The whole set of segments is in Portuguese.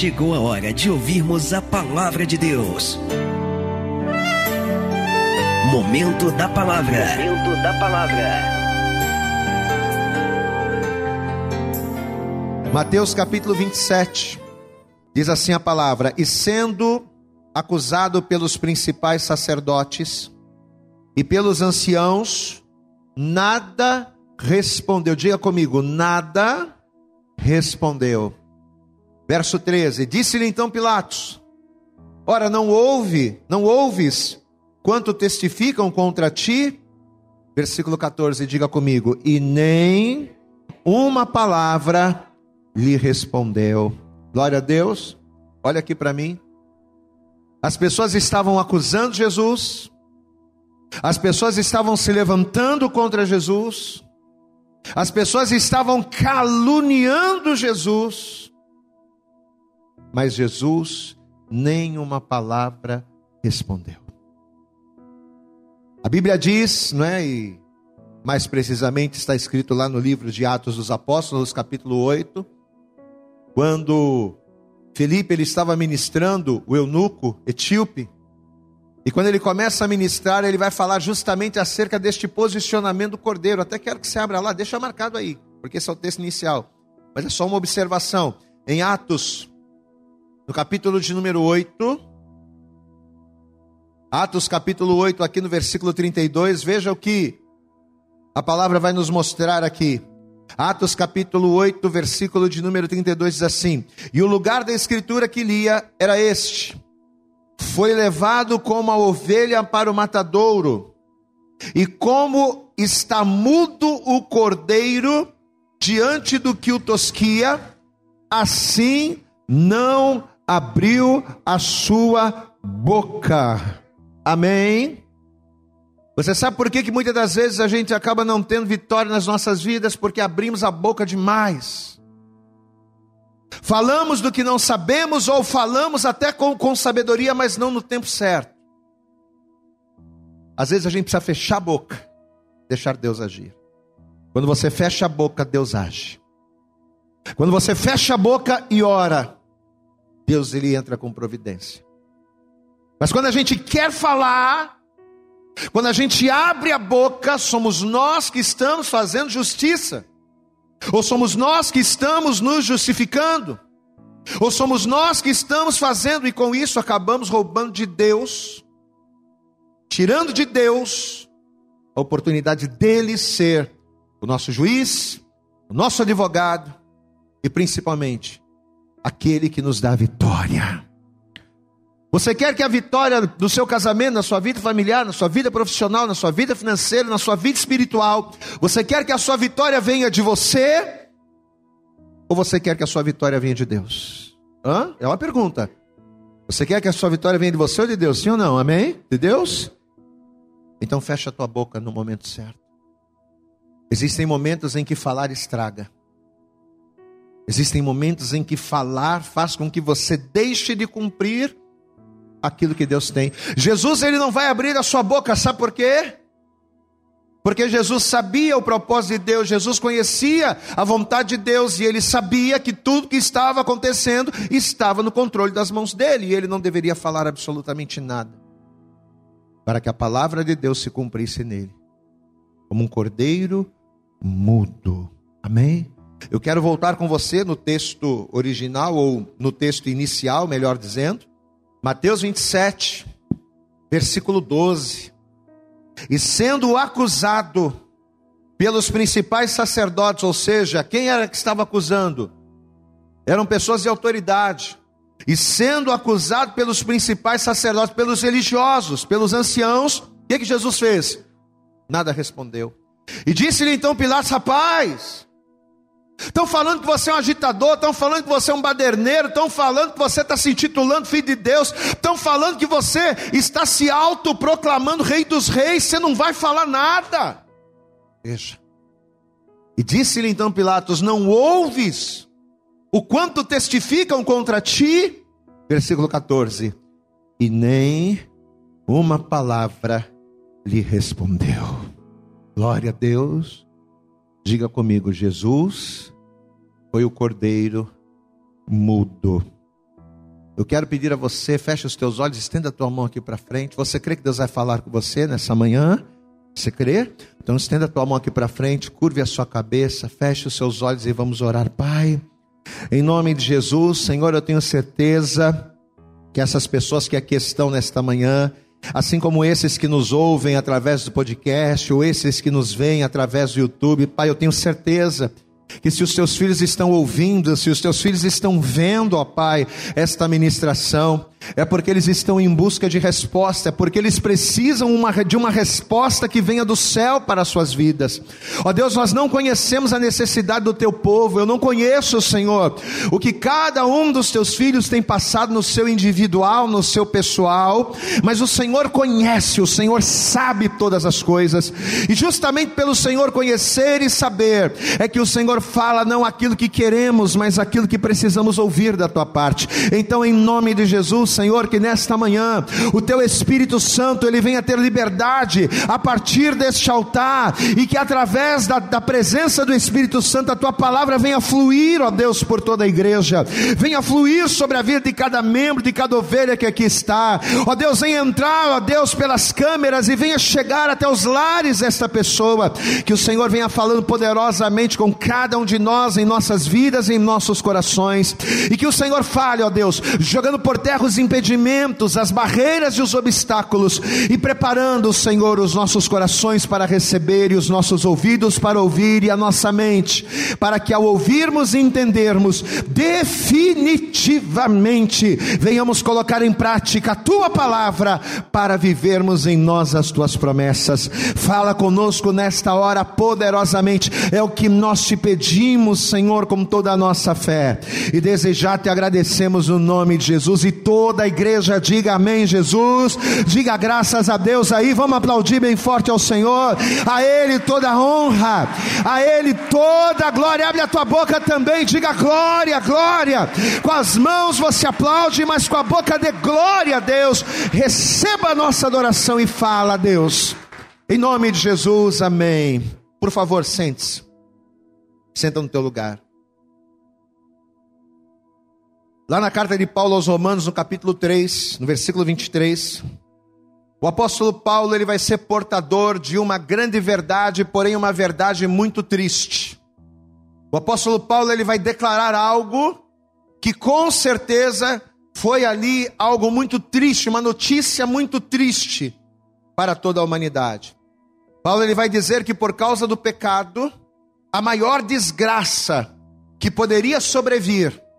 chegou a hora de ouvirmos a palavra de Deus. Momento da palavra. Momento da palavra. Mateus capítulo 27. Diz assim a palavra: E sendo acusado pelos principais sacerdotes e pelos anciãos, nada respondeu. Diga comigo, nada respondeu. Verso 13: Disse-lhe então Pilatos: Ora, não ouve, não ouves quanto testificam contra ti? Versículo 14, diga comigo: E nem uma palavra lhe respondeu. Glória a Deus. Olha aqui para mim. As pessoas estavam acusando Jesus, as pessoas estavam se levantando contra Jesus, as pessoas estavam caluniando Jesus, mas Jesus nem uma palavra respondeu. A Bíblia diz, não é? E mais precisamente está escrito lá no livro de Atos dos Apóstolos, capítulo 8, quando Felipe ele estava ministrando o eunuco etíope, e quando ele começa a ministrar, ele vai falar justamente acerca deste posicionamento do cordeiro. Até quero que você abra lá, deixa marcado aí, porque esse é o texto inicial. Mas é só uma observação. Em Atos, no capítulo de número 8, Atos capítulo 8, aqui no versículo 32, veja o que a palavra vai nos mostrar aqui. Atos capítulo 8, versículo de número 32 diz assim: E o lugar da escritura que lia era este: Foi levado como a ovelha para o matadouro, e como está mudo o cordeiro diante do que o tosquia, assim não abriu a sua boca. Amém. Você sabe por que, que muitas das vezes a gente acaba não tendo vitória nas nossas vidas? Porque abrimos a boca demais. Falamos do que não sabemos, ou falamos até com, com sabedoria, mas não no tempo certo. Às vezes a gente precisa fechar a boca, deixar Deus agir. Quando você fecha a boca, Deus age. Quando você fecha a boca e ora, Deus ele entra com providência. Mas quando a gente quer falar, quando a gente abre a boca, somos nós que estamos fazendo justiça, ou somos nós que estamos nos justificando, ou somos nós que estamos fazendo e com isso acabamos roubando de Deus, tirando de Deus a oportunidade dele ser o nosso juiz, o nosso advogado e principalmente aquele que nos dá a vitória. Você quer que a vitória do seu casamento, na sua vida familiar, na sua vida profissional, na sua vida financeira, na sua vida espiritual, você quer que a sua vitória venha de você? Ou você quer que a sua vitória venha de Deus? Hã? É uma pergunta. Você quer que a sua vitória venha de você ou de Deus? Sim ou não? Amém? De Deus? Então fecha a tua boca no momento certo. Existem momentos em que falar estraga. Existem momentos em que falar faz com que você deixe de cumprir aquilo que Deus tem. Jesus ele não vai abrir a sua boca, sabe por quê? Porque Jesus sabia o propósito de Deus, Jesus conhecia a vontade de Deus e ele sabia que tudo que estava acontecendo estava no controle das mãos dele e ele não deveria falar absolutamente nada para que a palavra de Deus se cumprisse nele, como um cordeiro mudo. Amém? Eu quero voltar com você no texto original ou no texto inicial, melhor dizendo, Mateus 27, versículo 12. E sendo acusado pelos principais sacerdotes, ou seja, quem era que estava acusando? Eram pessoas de autoridade. E sendo acusado pelos principais sacerdotes, pelos religiosos, pelos anciãos, o que, que Jesus fez? Nada respondeu. E disse-lhe então Pilatos: Rapaz, Estão falando que você é um agitador, estão falando que você é um baderneiro, estão falando que você está se intitulando filho de Deus, estão falando que você está se autoproclamando rei dos reis, você não vai falar nada. Veja. E disse-lhe então Pilatos: Não ouves o quanto testificam contra ti? Versículo 14. E nem uma palavra lhe respondeu. Glória a Deus. Diga comigo, Jesus foi o cordeiro mudo. Eu quero pedir a você, feche os teus olhos, estenda a tua mão aqui para frente. Você crê que Deus vai falar com você nessa manhã? Você crê? Então estenda a tua mão aqui para frente, curve a sua cabeça, feche os seus olhos e vamos orar. Pai, em nome de Jesus, Senhor, eu tenho certeza que essas pessoas que aqui estão nesta manhã, assim como esses que nos ouvem através do podcast, ou esses que nos veem através do YouTube, Pai, eu tenho certeza que se os teus filhos estão ouvindo, se os teus filhos estão vendo, ó Pai, esta ministração, é porque eles estão em busca de resposta, é porque eles precisam uma, de uma resposta que venha do céu para as suas vidas. Ó Deus, nós não conhecemos a necessidade do teu povo, eu não conheço, Senhor, o que cada um dos teus filhos tem passado no seu individual, no seu pessoal, mas o Senhor conhece, o Senhor sabe todas as coisas, e justamente pelo Senhor conhecer e saber, é que o Senhor fala não aquilo que queremos, mas aquilo que precisamos ouvir da tua parte. Então, em nome de Jesus, Senhor, que nesta manhã o teu Espírito Santo ele venha ter liberdade a partir deste altar e que através da, da presença do Espírito Santo a tua palavra venha fluir, ó Deus, por toda a igreja, venha fluir sobre a vida de cada membro, de cada ovelha que aqui está, ó Deus, venha entrar, ó Deus, pelas câmeras e venha chegar até os lares desta pessoa, que o Senhor venha falando poderosamente com cada um de nós em nossas vidas, em nossos corações, e que o Senhor fale, ó Deus, jogando por terra os impedimentos, as barreiras e os obstáculos, e preparando, Senhor, os nossos corações para receber e os nossos ouvidos para ouvir e a nossa mente, para que ao ouvirmos e entendermos definitivamente venhamos colocar em prática a tua palavra para vivermos em nós as tuas promessas. Fala conosco nesta hora poderosamente, é o que nós te pedimos, Senhor, com toda a nossa fé, e desejar te agradecemos no nome de Jesus e todos toda a igreja diga amém, Jesus. Diga graças a Deus aí. Vamos aplaudir bem forte ao Senhor. A Ele toda a honra, a Ele toda a glória. Abre a tua boca também, diga glória, glória. Com as mãos você aplaude, mas com a boca dê glória a Deus. Receba a nossa adoração e fala Deus. Em nome de Jesus, amém. Por favor, sente-se. Senta no teu lugar. Lá na carta de Paulo aos Romanos, no capítulo 3, no versículo 23, o apóstolo Paulo ele vai ser portador de uma grande verdade, porém uma verdade muito triste. O apóstolo Paulo ele vai declarar algo que com certeza foi ali algo muito triste, uma notícia muito triste para toda a humanidade. Paulo ele vai dizer que por causa do pecado, a maior desgraça que poderia sobrevir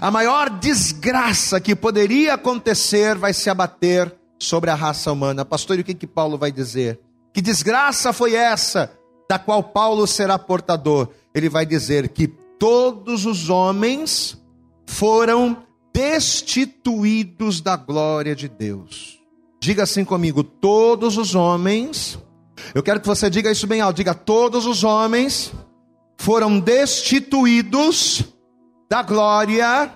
a maior desgraça que poderia acontecer vai se abater sobre a raça humana. Pastor, e o que, que Paulo vai dizer? Que desgraça foi essa da qual Paulo será portador? Ele vai dizer que todos os homens foram destituídos da glória de Deus. Diga assim comigo: todos os homens, eu quero que você diga isso bem alto, diga: todos os homens foram destituídos da glória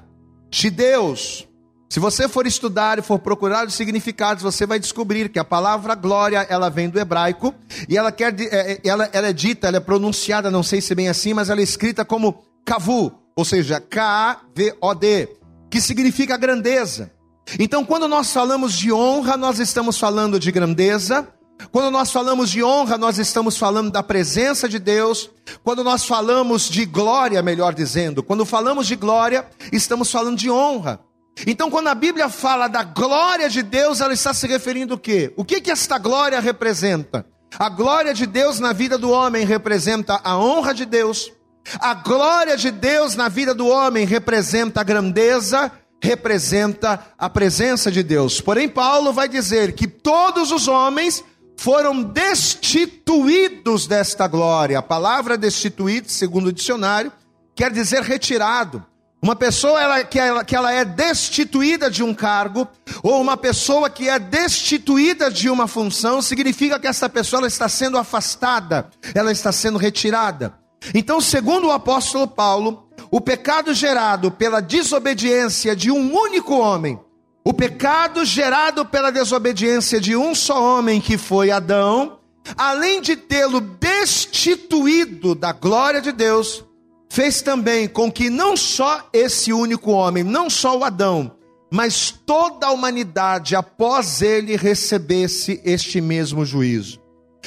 de Deus. Se você for estudar e for procurar os significados, você vai descobrir que a palavra glória, ela vem do hebraico, e ela quer, é, é, ela, ela é dita, ela é pronunciada, não sei se bem assim, mas ela é escrita como kavu, ou seja, K-A-V-O-D, que significa grandeza. Então, quando nós falamos de honra, nós estamos falando de grandeza, quando nós falamos de honra, nós estamos falando da presença de Deus. Quando nós falamos de glória, melhor dizendo, quando falamos de glória, estamos falando de honra. Então, quando a Bíblia fala da glória de Deus, ela está se referindo o quê? O que que esta glória representa? A glória de Deus na vida do homem representa a honra de Deus. A glória de Deus na vida do homem representa a grandeza, representa a presença de Deus. Porém, Paulo vai dizer que todos os homens foram destituídos desta glória. A palavra destituído, segundo o dicionário, quer dizer retirado. Uma pessoa ela, que, ela, que ela é destituída de um cargo, ou uma pessoa que é destituída de uma função, significa que essa pessoa está sendo afastada, ela está sendo retirada. Então, segundo o apóstolo Paulo, o pecado gerado pela desobediência de um único homem o pecado gerado pela desobediência de um só homem, que foi Adão, além de tê-lo destituído da glória de Deus, fez também com que não só esse único homem, não só o Adão, mas toda a humanidade após ele recebesse este mesmo juízo.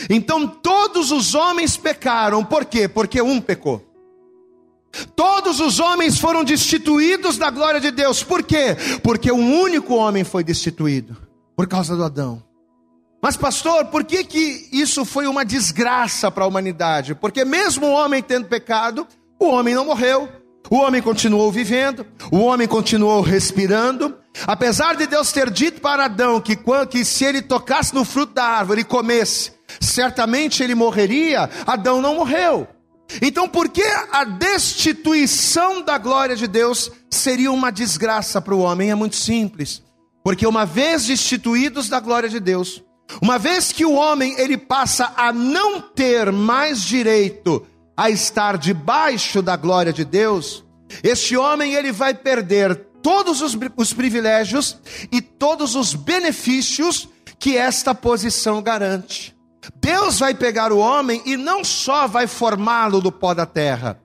Então todos os homens pecaram, por quê? Porque um pecou. Todos os homens foram destituídos da glória de Deus, por quê? Porque um único homem foi destituído, por causa do Adão. Mas, pastor, por que, que isso foi uma desgraça para a humanidade? Porque, mesmo o homem tendo pecado, o homem não morreu, o homem continuou vivendo, o homem continuou respirando. Apesar de Deus ter dito para Adão que, que se ele tocasse no fruto da árvore e comesse, certamente ele morreria, Adão não morreu. Então, por que a destituição da glória de Deus seria uma desgraça para o homem? É muito simples. Porque uma vez destituídos da glória de Deus, uma vez que o homem ele passa a não ter mais direito a estar debaixo da glória de Deus, este homem ele vai perder todos os, os privilégios e todos os benefícios que esta posição garante. Deus vai pegar o homem e não só vai formá-lo do pó da terra.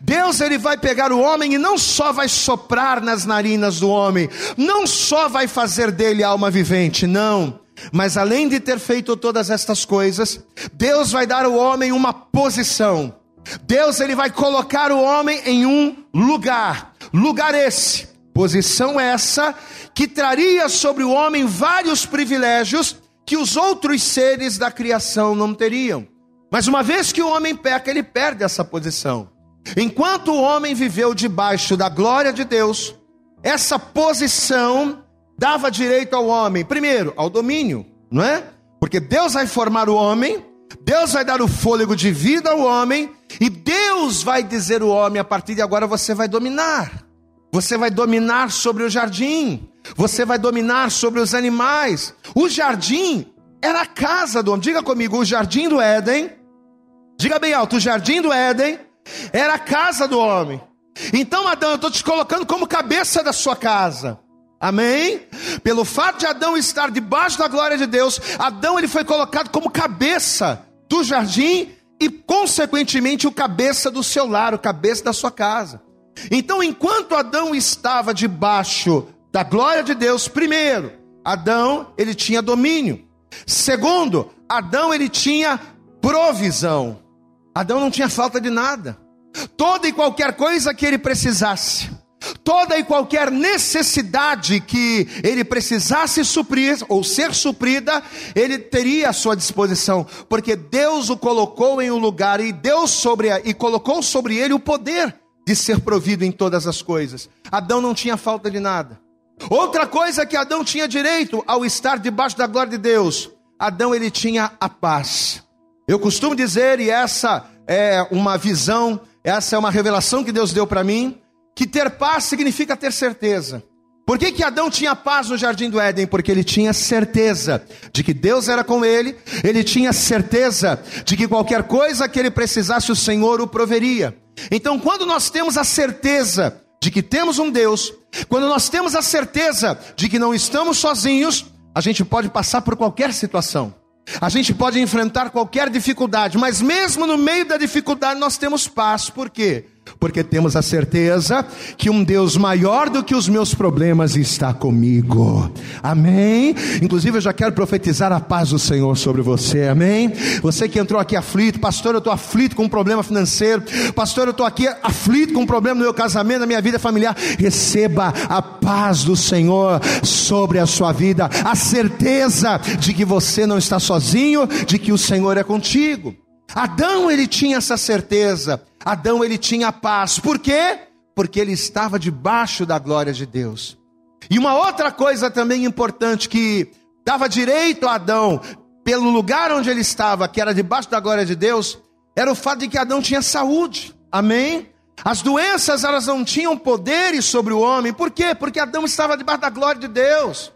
Deus ele vai pegar o homem e não só vai soprar nas narinas do homem, não só vai fazer dele alma vivente, não. Mas além de ter feito todas estas coisas, Deus vai dar ao homem uma posição. Deus ele vai colocar o homem em um lugar. Lugar esse, posição essa que traria sobre o homem vários privilégios que os outros seres da criação não teriam. Mas uma vez que o homem peca, ele perde essa posição. Enquanto o homem viveu debaixo da glória de Deus, essa posição dava direito ao homem, primeiro, ao domínio, não é? Porque Deus vai formar o homem, Deus vai dar o fôlego de vida ao homem, e Deus vai dizer ao homem: a partir de agora você vai dominar. Você vai dominar sobre o jardim. Você vai dominar sobre os animais. O jardim era a casa do homem. Diga comigo, o jardim do Éden. Diga bem alto, o jardim do Éden era a casa do homem. Então, Adão, eu estou te colocando como cabeça da sua casa. Amém? Pelo fato de Adão estar debaixo da glória de Deus, Adão ele foi colocado como cabeça do jardim e, consequentemente, o cabeça do seu lar, o cabeça da sua casa. Então, enquanto Adão estava debaixo da glória de Deus, primeiro, Adão, ele tinha domínio. Segundo, Adão ele tinha provisão. Adão não tinha falta de nada. Toda e qualquer coisa que ele precisasse, toda e qualquer necessidade que ele precisasse suprir ou ser suprida, ele teria à sua disposição, porque Deus o colocou em um lugar e Deus sobre e colocou sobre ele o poder de ser provido em todas as coisas. Adão não tinha falta de nada. Outra coisa que Adão tinha direito ao estar debaixo da glória de Deus, Adão ele tinha a paz. Eu costumo dizer, e essa é uma visão, essa é uma revelação que Deus deu para mim, que ter paz significa ter certeza. Por que, que Adão tinha paz no jardim do Éden? Porque ele tinha certeza de que Deus era com ele, ele tinha certeza de que qualquer coisa que ele precisasse, o Senhor o proveria. Então, quando nós temos a certeza de que temos um Deus, quando nós temos a certeza de que não estamos sozinhos, a gente pode passar por qualquer situação. A gente pode enfrentar qualquer dificuldade, mas mesmo no meio da dificuldade nós temos paz. Por quê? Porque temos a certeza que um Deus maior do que os meus problemas está comigo. Amém? Inclusive eu já quero profetizar a paz do Senhor sobre você. Amém? Você que entrou aqui aflito, pastor, eu estou aflito com um problema financeiro, pastor, eu estou aqui aflito com um problema no meu casamento, na minha vida familiar. Receba a paz do Senhor sobre a sua vida, a certeza de que você não está sozinho, de que o Senhor é contigo. Adão ele tinha essa certeza. Adão ele tinha paz. Por quê? Porque ele estava debaixo da glória de Deus. E uma outra coisa também importante que dava direito a Adão pelo lugar onde ele estava, que era debaixo da glória de Deus, era o fato de que Adão tinha saúde. Amém? As doenças elas não tinham poderes sobre o homem. Por quê? Porque Adão estava debaixo da glória de Deus.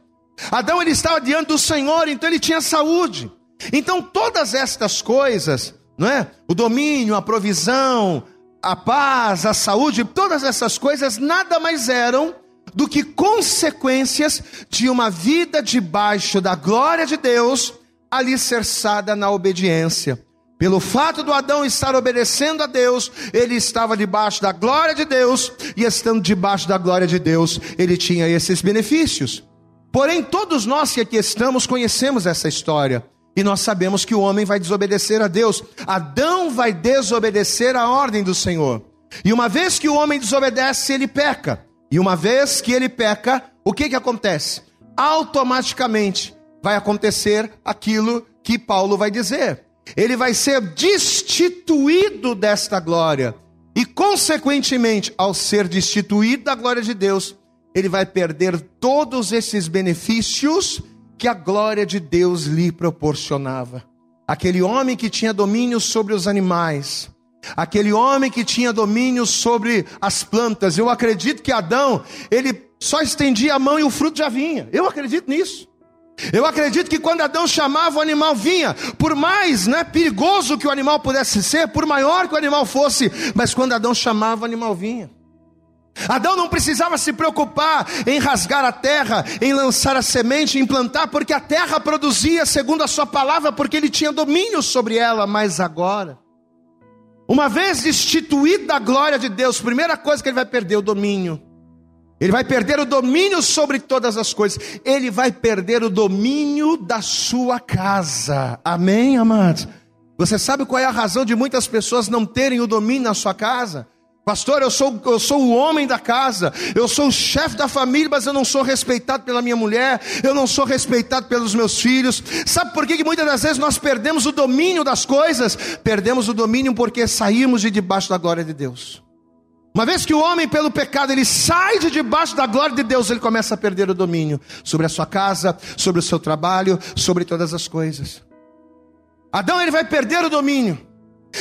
Adão ele estava diante do Senhor, então ele tinha saúde. Então todas estas coisas não é? O domínio, a provisão, a paz, a saúde, todas essas coisas nada mais eram do que consequências de uma vida debaixo da glória de Deus, alicerçada na obediência. Pelo fato do Adão estar obedecendo a Deus, ele estava debaixo da glória de Deus, e estando debaixo da glória de Deus, ele tinha esses benefícios. Porém, todos nós que aqui estamos conhecemos essa história. E nós sabemos que o homem vai desobedecer a Deus. Adão vai desobedecer a ordem do Senhor. E uma vez que o homem desobedece, ele peca. E uma vez que ele peca, o que que acontece? Automaticamente vai acontecer aquilo que Paulo vai dizer. Ele vai ser destituído desta glória. E consequentemente, ao ser destituído da glória de Deus, ele vai perder todos esses benefícios que a glória de Deus lhe proporcionava. Aquele homem que tinha domínio sobre os animais, aquele homem que tinha domínio sobre as plantas. Eu acredito que Adão, ele só estendia a mão e o fruto já vinha. Eu acredito nisso. Eu acredito que quando Adão chamava, o animal vinha. Por mais né, perigoso que o animal pudesse ser, por maior que o animal fosse, mas quando Adão chamava, o animal vinha. Adão não precisava se preocupar em rasgar a terra, em lançar a semente, em plantar, porque a terra produzia segundo a sua palavra, porque ele tinha domínio sobre ela. Mas agora, uma vez destituído da glória de Deus, primeira coisa que ele vai perder o domínio. Ele vai perder o domínio sobre todas as coisas. Ele vai perder o domínio da sua casa. Amém, amados? Você sabe qual é a razão de muitas pessoas não terem o domínio na sua casa? Pastor, eu sou, eu sou o homem da casa, eu sou o chefe da família, mas eu não sou respeitado pela minha mulher, eu não sou respeitado pelos meus filhos. Sabe por que, que muitas das vezes nós perdemos o domínio das coisas? Perdemos o domínio porque saímos de debaixo da glória de Deus. Uma vez que o homem, pelo pecado, ele sai de debaixo da glória de Deus, ele começa a perder o domínio sobre a sua casa, sobre o seu trabalho, sobre todas as coisas. Adão, ele vai perder o domínio.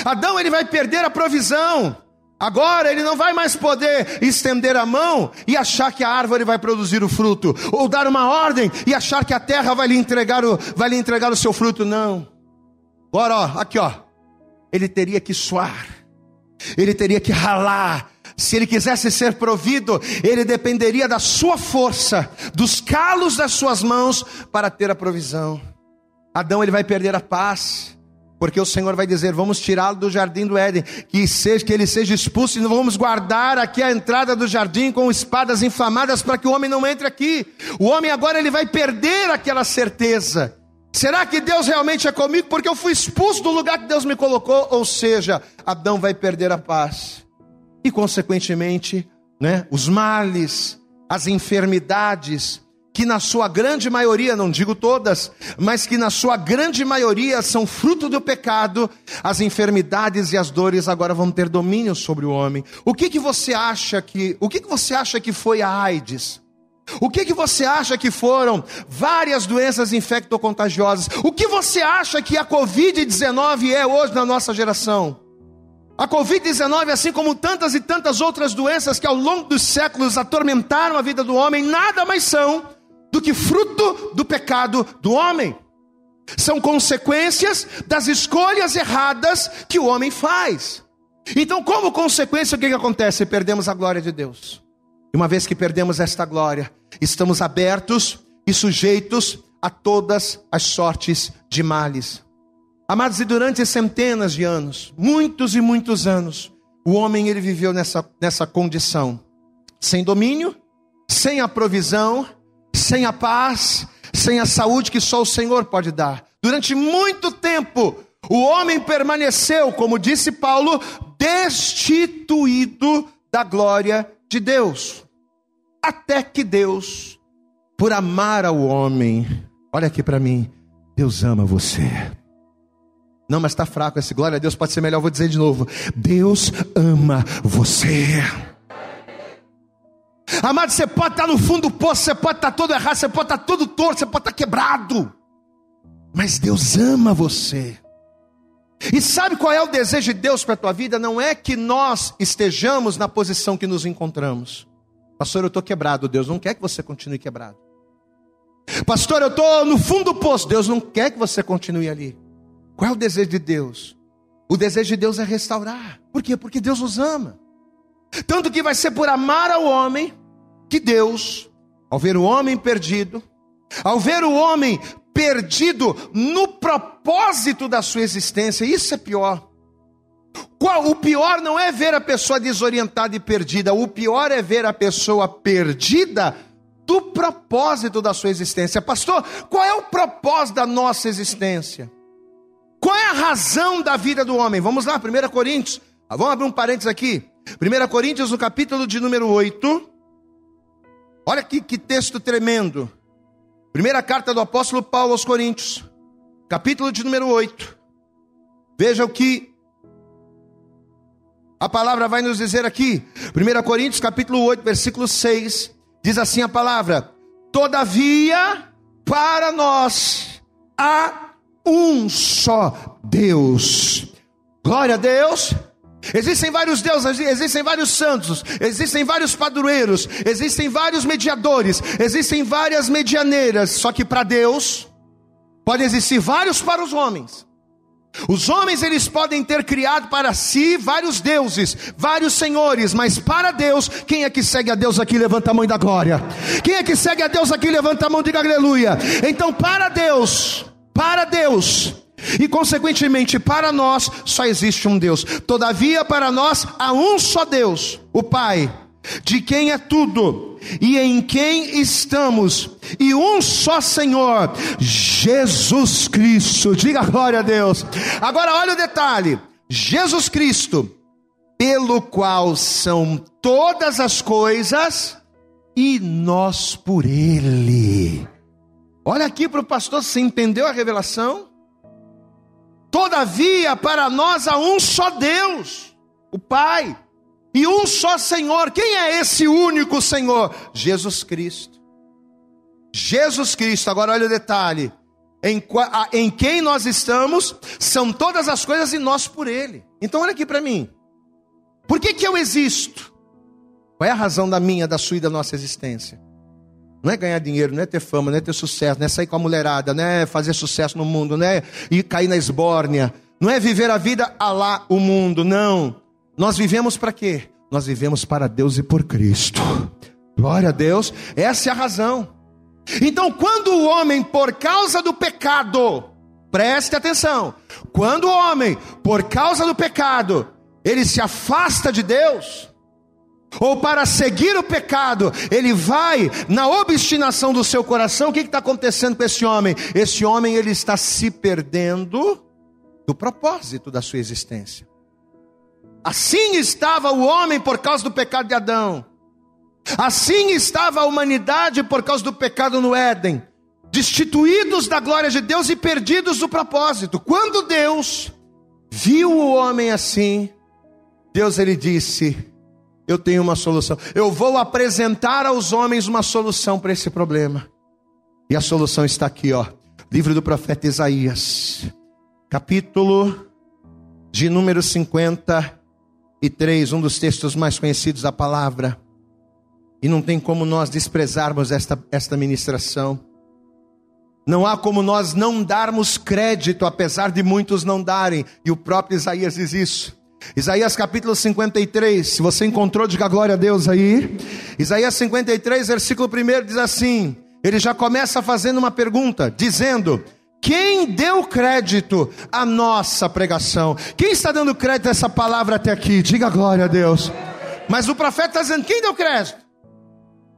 Adão, ele vai perder a provisão. Agora ele não vai mais poder estender a mão e achar que a árvore vai produzir o fruto, ou dar uma ordem e achar que a terra vai lhe entregar o, vai lhe entregar o seu fruto. Não. Agora, ó, aqui, ó. Ele teria que suar, ele teria que ralar. Se ele quisesse ser provido, ele dependeria da sua força, dos calos das suas mãos para ter a provisão. Adão ele vai perder a paz, porque o Senhor vai dizer: vamos tirá-lo do jardim do Éden, que seja que ele seja expulso, e não vamos guardar aqui a entrada do jardim com espadas inflamadas para que o homem não entre aqui. O homem agora ele vai perder aquela certeza. Será que Deus realmente é comigo? Porque eu fui expulso do lugar que Deus me colocou. Ou seja, Adão vai perder a paz. E, consequentemente, né, os males, as enfermidades, que na sua grande maioria, não digo todas, mas que na sua grande maioria são fruto do pecado, as enfermidades e as dores agora vão ter domínio sobre o homem. O que que você acha que, o que que você acha que foi a AIDS? O que que você acha que foram várias doenças infectocontagiosas? O que você acha que a COVID-19 é hoje na nossa geração? A Covid-19, assim como tantas e tantas outras doenças que ao longo dos séculos atormentaram a vida do homem, nada mais são do que fruto do pecado do homem. São consequências das escolhas erradas que o homem faz. Então, como consequência, o que, que acontece? Perdemos a glória de Deus. E uma vez que perdemos esta glória, estamos abertos e sujeitos a todas as sortes de males. Amados, e durante centenas de anos, muitos e muitos anos, o homem ele viveu nessa, nessa condição, sem domínio, sem a provisão sem a paz, sem a saúde que só o Senhor pode dar. Durante muito tempo, o homem permaneceu, como disse Paulo, destituído da glória de Deus. Até que Deus, por amar ao homem, olha aqui para mim, Deus ama você. Não, mas está fraco esse glória a Deus, pode ser melhor, vou dizer de novo. Deus ama você. Amado, você pode estar no fundo do poço, você pode estar todo errado, você pode estar todo torto, você pode estar quebrado. Mas Deus ama você. E sabe qual é o desejo de Deus para a tua vida? Não é que nós estejamos na posição que nos encontramos. Pastor, eu estou quebrado. Deus não quer que você continue quebrado. Pastor, eu estou no fundo do poço. Deus não quer que você continue ali. Qual é o desejo de Deus? O desejo de Deus é restaurar. Por quê? Porque Deus nos ama. Tanto que vai ser por amar ao homem que Deus, ao ver o homem perdido, ao ver o homem perdido no propósito, da sua existência. Isso é pior. Qual? O pior não é ver a pessoa desorientada e perdida, o pior é ver a pessoa perdida do propósito da sua existência. Pastor, qual é o propósito da nossa existência? Qual é a razão da vida do homem? Vamos lá, 1 Coríntios. Ah, vamos abrir um parênteses aqui. 1 Coríntios, no capítulo de número 8. Olha aqui que texto tremendo. Primeira carta do apóstolo Paulo aos Coríntios, capítulo de número 8. Veja o que a palavra vai nos dizer aqui. 1 Coríntios, capítulo 8, versículo 6. Diz assim a palavra: Todavia, para nós há um só Deus. Glória a Deus. Existem vários deuses, existem vários santos, existem vários padroeiros, existem vários mediadores, existem várias medianeiras, só que para Deus pode existir vários para os homens. Os homens eles podem ter criado para si vários deuses, vários senhores, mas para Deus, quem é que segue a Deus aqui levanta a mão e glória. Quem é que segue a Deus aqui levanta a mão e diga aleluia. Então para Deus, para Deus, e consequentemente para nós só existe um Deus. Todavia para nós há um só Deus, o Pai, de quem é tudo e em quem estamos, e um só Senhor, Jesus Cristo. Diga glória a Deus. Agora olha o detalhe: Jesus Cristo, pelo qual são todas as coisas, e nós por Ele. Olha aqui para o pastor, você entendeu a revelação? Todavia, para nós há um só Deus, o Pai e um só Senhor. Quem é esse único Senhor? Jesus Cristo. Jesus Cristo, agora olha o detalhe. Em, em quem nós estamos, são todas as coisas e nós por Ele. Então olha aqui para mim. Por que, que eu existo? Qual é a razão da minha, da sua e da nossa existência? Não é ganhar dinheiro, não é ter fama, não é ter sucesso, não é sair com a mulherada, não é fazer sucesso no mundo, não é ir cair na esbórnia, não é viver a vida a lá o mundo, não. Nós vivemos para quê? Nós vivemos para Deus e por Cristo. Glória a Deus, essa é a razão. Então, quando o homem, por causa do pecado, preste atenção, quando o homem, por causa do pecado, ele se afasta de Deus, ou para seguir o pecado, ele vai na obstinação do seu coração, o que está acontecendo com esse homem? Esse homem ele está se perdendo do propósito da sua existência. Assim estava o homem por causa do pecado de Adão. Assim estava a humanidade por causa do pecado no Éden, destituídos da glória de Deus e perdidos do propósito. Quando Deus viu o homem assim, Deus ele disse: Eu tenho uma solução. Eu vou apresentar aos homens uma solução para esse problema. E a solução está aqui, ó. Livro do profeta Isaías, capítulo de número 50 e 3, um dos textos mais conhecidos da palavra. E não tem como nós desprezarmos esta, esta ministração. Não há como nós não darmos crédito, apesar de muitos não darem. E o próprio Isaías diz isso. Isaías capítulo 53, se você encontrou, diga glória a Deus aí. Isaías 53, versículo 1 diz assim: ele já começa fazendo uma pergunta, dizendo: quem deu crédito à nossa pregação? Quem está dando crédito a essa palavra até aqui? Diga glória a Deus. Mas o profeta está dizendo: quem deu crédito?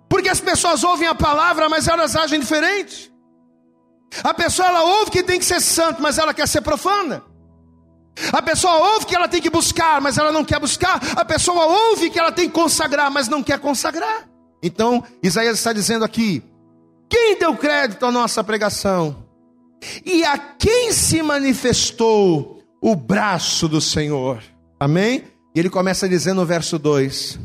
Porque as pessoas ouvem a palavra, mas elas agem diferente. A pessoa ela ouve que tem que ser santo, mas ela quer ser profana. A pessoa ouve que ela tem que buscar, mas ela não quer buscar. A pessoa ouve que ela tem que consagrar, mas não quer consagrar. Então, Isaías está dizendo aqui: quem deu crédito à nossa pregação? E a quem se manifestou o braço do Senhor? Amém? E ele começa dizendo no verso 2: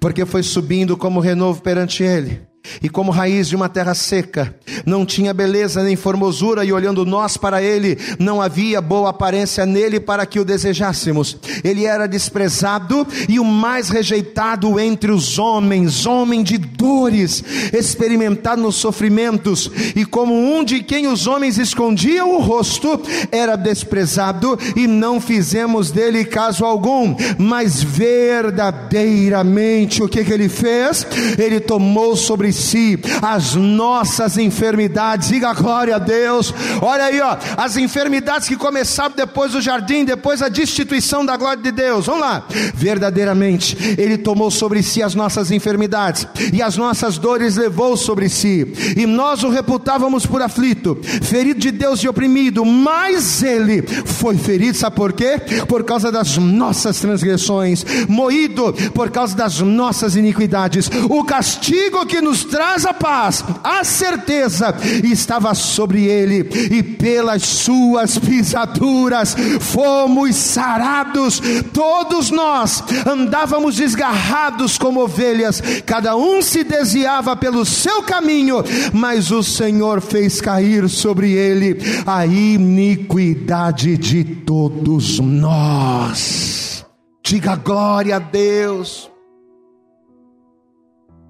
Porque foi subindo como renovo perante ele e como raiz de uma terra seca, não tinha beleza nem formosura, e olhando nós para ele, não havia boa aparência nele para que o desejássemos. Ele era desprezado e o mais rejeitado entre os homens, homem de dores, experimentado nos sofrimentos, e como um de quem os homens escondiam o rosto, era desprezado e não fizemos dele caso algum, mas verdadeiramente o que, que ele fez? Ele tomou sobre si as nossas enfermidades enfermidades. Diga glória a Deus. Olha aí, ó, as enfermidades que começaram depois do jardim, depois da destituição da glória de Deus. Vamos lá. Verdadeiramente, ele tomou sobre si as nossas enfermidades e as nossas dores levou sobre si. E nós o reputávamos por aflito, ferido de Deus e oprimido, mas ele foi ferido, sabe por quê? Por causa das nossas transgressões, moído por causa das nossas iniquidades. O castigo que nos traz a paz, a certeza, estava sobre ele, e pelas suas pisaduras fomos sarados. Todos nós andávamos desgarrados como ovelhas, cada um se desviava pelo seu caminho, mas o Senhor fez cair sobre ele a iniquidade de todos nós. Diga glória a Deus.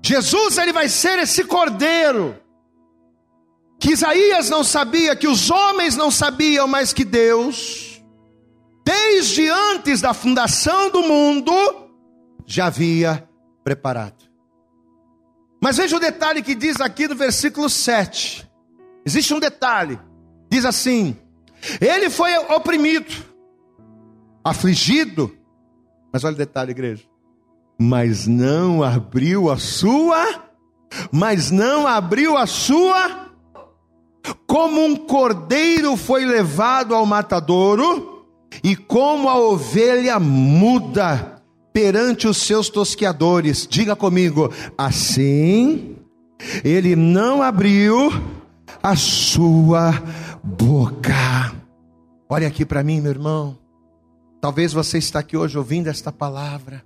Jesus ele vai ser esse cordeiro que Isaías não sabia, que os homens não sabiam, mas que Deus, desde antes da fundação do mundo, já havia preparado. Mas veja o detalhe que diz aqui no versículo 7. Existe um detalhe. Diz assim: Ele foi oprimido, afligido. Mas olha o detalhe, igreja. Mas não abriu a sua, mas não abriu a sua como um cordeiro foi levado ao matadouro, e como a ovelha muda perante os seus tosqueadores. Diga comigo, assim ele não abriu a sua boca. Olha aqui para mim, meu irmão. Talvez você está aqui hoje ouvindo esta palavra,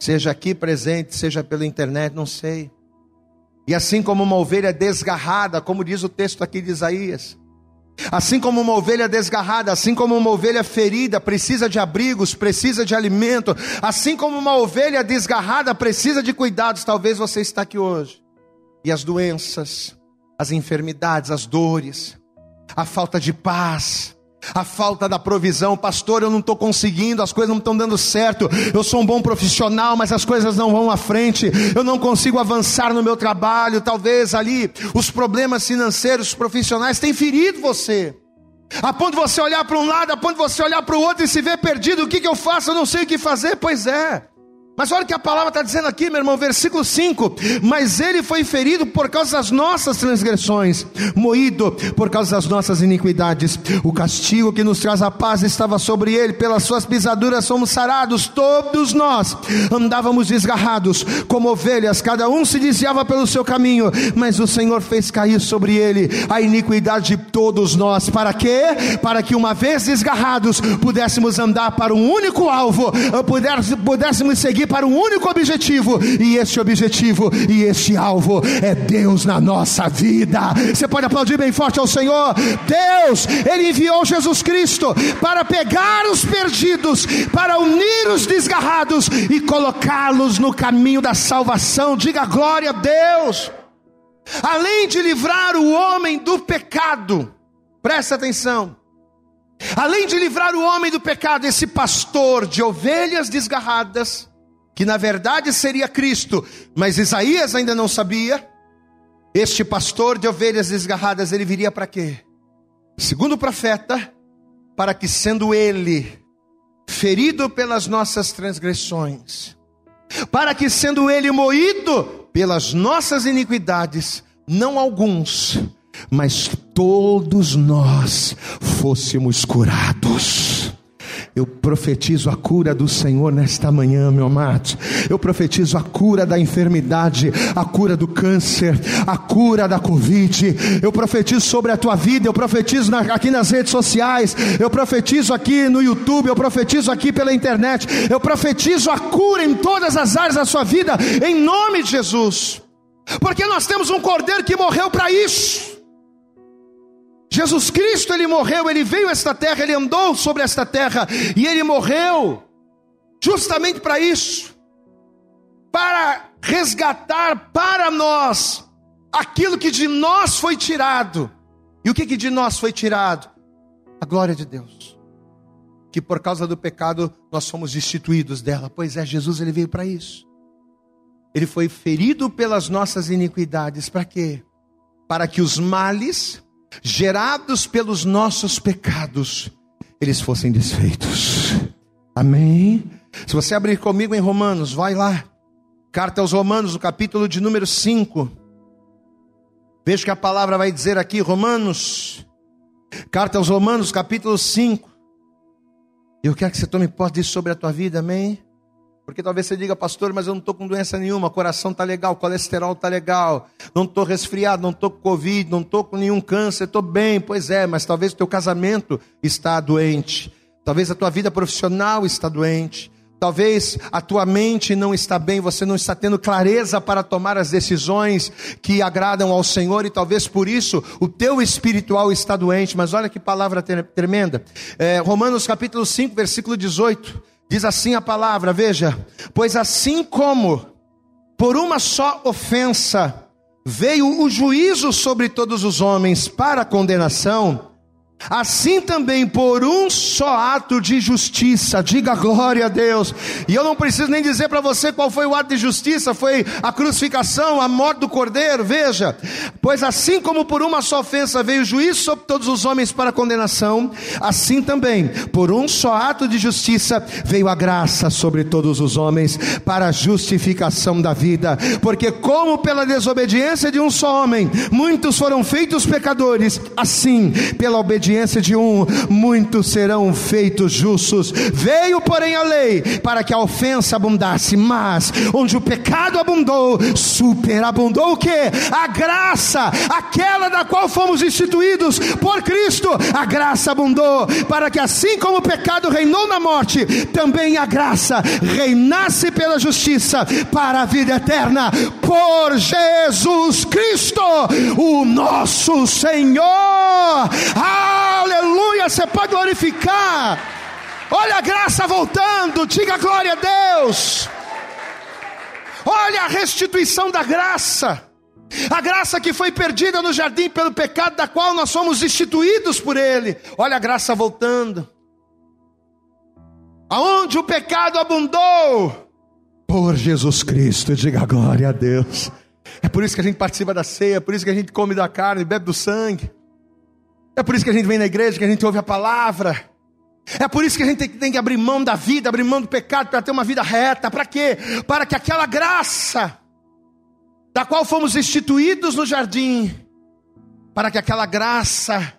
seja aqui presente, seja pela internet, não sei. E assim como uma ovelha desgarrada, como diz o texto aqui de Isaías, assim como uma ovelha desgarrada, assim como uma ovelha ferida precisa de abrigos, precisa de alimento, assim como uma ovelha desgarrada precisa de cuidados, talvez você está aqui hoje. E as doenças, as enfermidades, as dores, a falta de paz, a falta da provisão, pastor, eu não estou conseguindo, as coisas não estão dando certo, eu sou um bom profissional, mas as coisas não vão à frente, eu não consigo avançar no meu trabalho, talvez ali os problemas financeiros, profissionais têm ferido você, a ponto de você olhar para um lado, a ponto de você olhar para o outro e se ver perdido, o que, que eu faço? Eu não sei o que fazer, pois é. Mas olha o que a palavra está dizendo aqui, meu irmão, versículo 5: Mas ele foi ferido por causa das nossas transgressões, moído por causa das nossas iniquidades. O castigo que nos traz a paz estava sobre ele, pelas suas pisaduras somos sarados. Todos nós andávamos desgarrados, como ovelhas, cada um se desviava pelo seu caminho, mas o Senhor fez cair sobre ele a iniquidade de todos nós. Para quê? Para que uma vez desgarrados, pudéssemos andar para um único alvo, pudéssemos seguir para um único objetivo, e esse objetivo e esse alvo é Deus na nossa vida. Você pode aplaudir bem forte ao Senhor. Deus, Ele enviou Jesus Cristo para pegar os perdidos, para unir os desgarrados e colocá-los no caminho da salvação. Diga glória a Deus. Além de livrar o homem do pecado, presta atenção. Além de livrar o homem do pecado, esse pastor de ovelhas desgarradas, que na verdade seria Cristo, mas Isaías ainda não sabia. Este pastor de ovelhas desgarradas, ele viria para quê? Segundo o profeta, para que sendo ele ferido pelas nossas transgressões, para que sendo ele moído pelas nossas iniquidades, não alguns, mas todos nós fôssemos curados. Eu profetizo a cura do Senhor nesta manhã, meu amado. Eu profetizo a cura da enfermidade, a cura do câncer, a cura da Covid. Eu profetizo sobre a tua vida, eu profetizo aqui nas redes sociais, eu profetizo aqui no YouTube, eu profetizo aqui pela internet. Eu profetizo a cura em todas as áreas da sua vida, em nome de Jesus. Porque nós temos um cordeiro que morreu para isso. Jesus Cristo, ele morreu, ele veio a esta terra, ele andou sobre esta terra e ele morreu justamente para isso para resgatar para nós aquilo que de nós foi tirado. E o que, que de nós foi tirado? A glória de Deus. Que por causa do pecado nós somos destituídos dela. Pois é, Jesus ele veio para isso. Ele foi ferido pelas nossas iniquidades. Para quê? para que os males gerados pelos nossos pecados eles fossem desfeitos. Amém. Se você abrir comigo em Romanos, vai lá. Carta aos Romanos, no capítulo de número 5. Veja que a palavra vai dizer aqui, Romanos, carta aos Romanos, capítulo 5. Eu quero que você tome posse disso sobre a tua vida, amém? Porque talvez você diga, pastor, mas eu não estou com doença nenhuma, coração está legal, colesterol está legal, não estou resfriado, não estou com Covid, não estou com nenhum câncer, estou bem. Pois é, mas talvez o teu casamento está doente, talvez a tua vida profissional está doente, Talvez a tua mente não está bem, você não está tendo clareza para tomar as decisões que agradam ao Senhor e talvez por isso o teu espiritual está doente. Mas olha que palavra tremenda. É, Romanos capítulo 5, versículo 18, diz assim a palavra, veja, pois assim como por uma só ofensa veio o juízo sobre todos os homens para condenação, Assim também por um só ato de justiça, diga glória a Deus. E eu não preciso nem dizer para você qual foi o ato de justiça, foi a crucificação, a morte do cordeiro, veja. Pois assim como por uma só ofensa veio o juízo sobre todos os homens para condenação, assim também por um só ato de justiça veio a graça sobre todos os homens para a justificação da vida. Porque como pela desobediência de um só homem muitos foram feitos pecadores, assim pela obediência obediência de um, muitos serão feitos justos. Veio, porém, a lei para que a ofensa abundasse, mas onde o pecado abundou, superabundou o que? A graça, aquela da qual fomos instituídos por Cristo. A graça abundou para que, assim como o pecado reinou na morte, também a graça reinasse pela justiça para a vida eterna por Jesus Cristo, o nosso Senhor. Ah! Aleluia, você pode glorificar. Olha a graça voltando, diga glória a Deus. Olha a restituição da graça. A graça que foi perdida no jardim pelo pecado, da qual nós somos instituídos por Ele. Olha a graça voltando. Aonde o pecado abundou, por Jesus Cristo, diga glória a Deus. É por isso que a gente participa da ceia, é por isso que a gente come da carne, bebe do sangue. É por isso que a gente vem na igreja, que a gente ouve a palavra. É por isso que a gente tem que abrir mão da vida, abrir mão do pecado para ter uma vida reta. Para quê? Para que aquela graça da qual fomos instituídos no jardim, para que aquela graça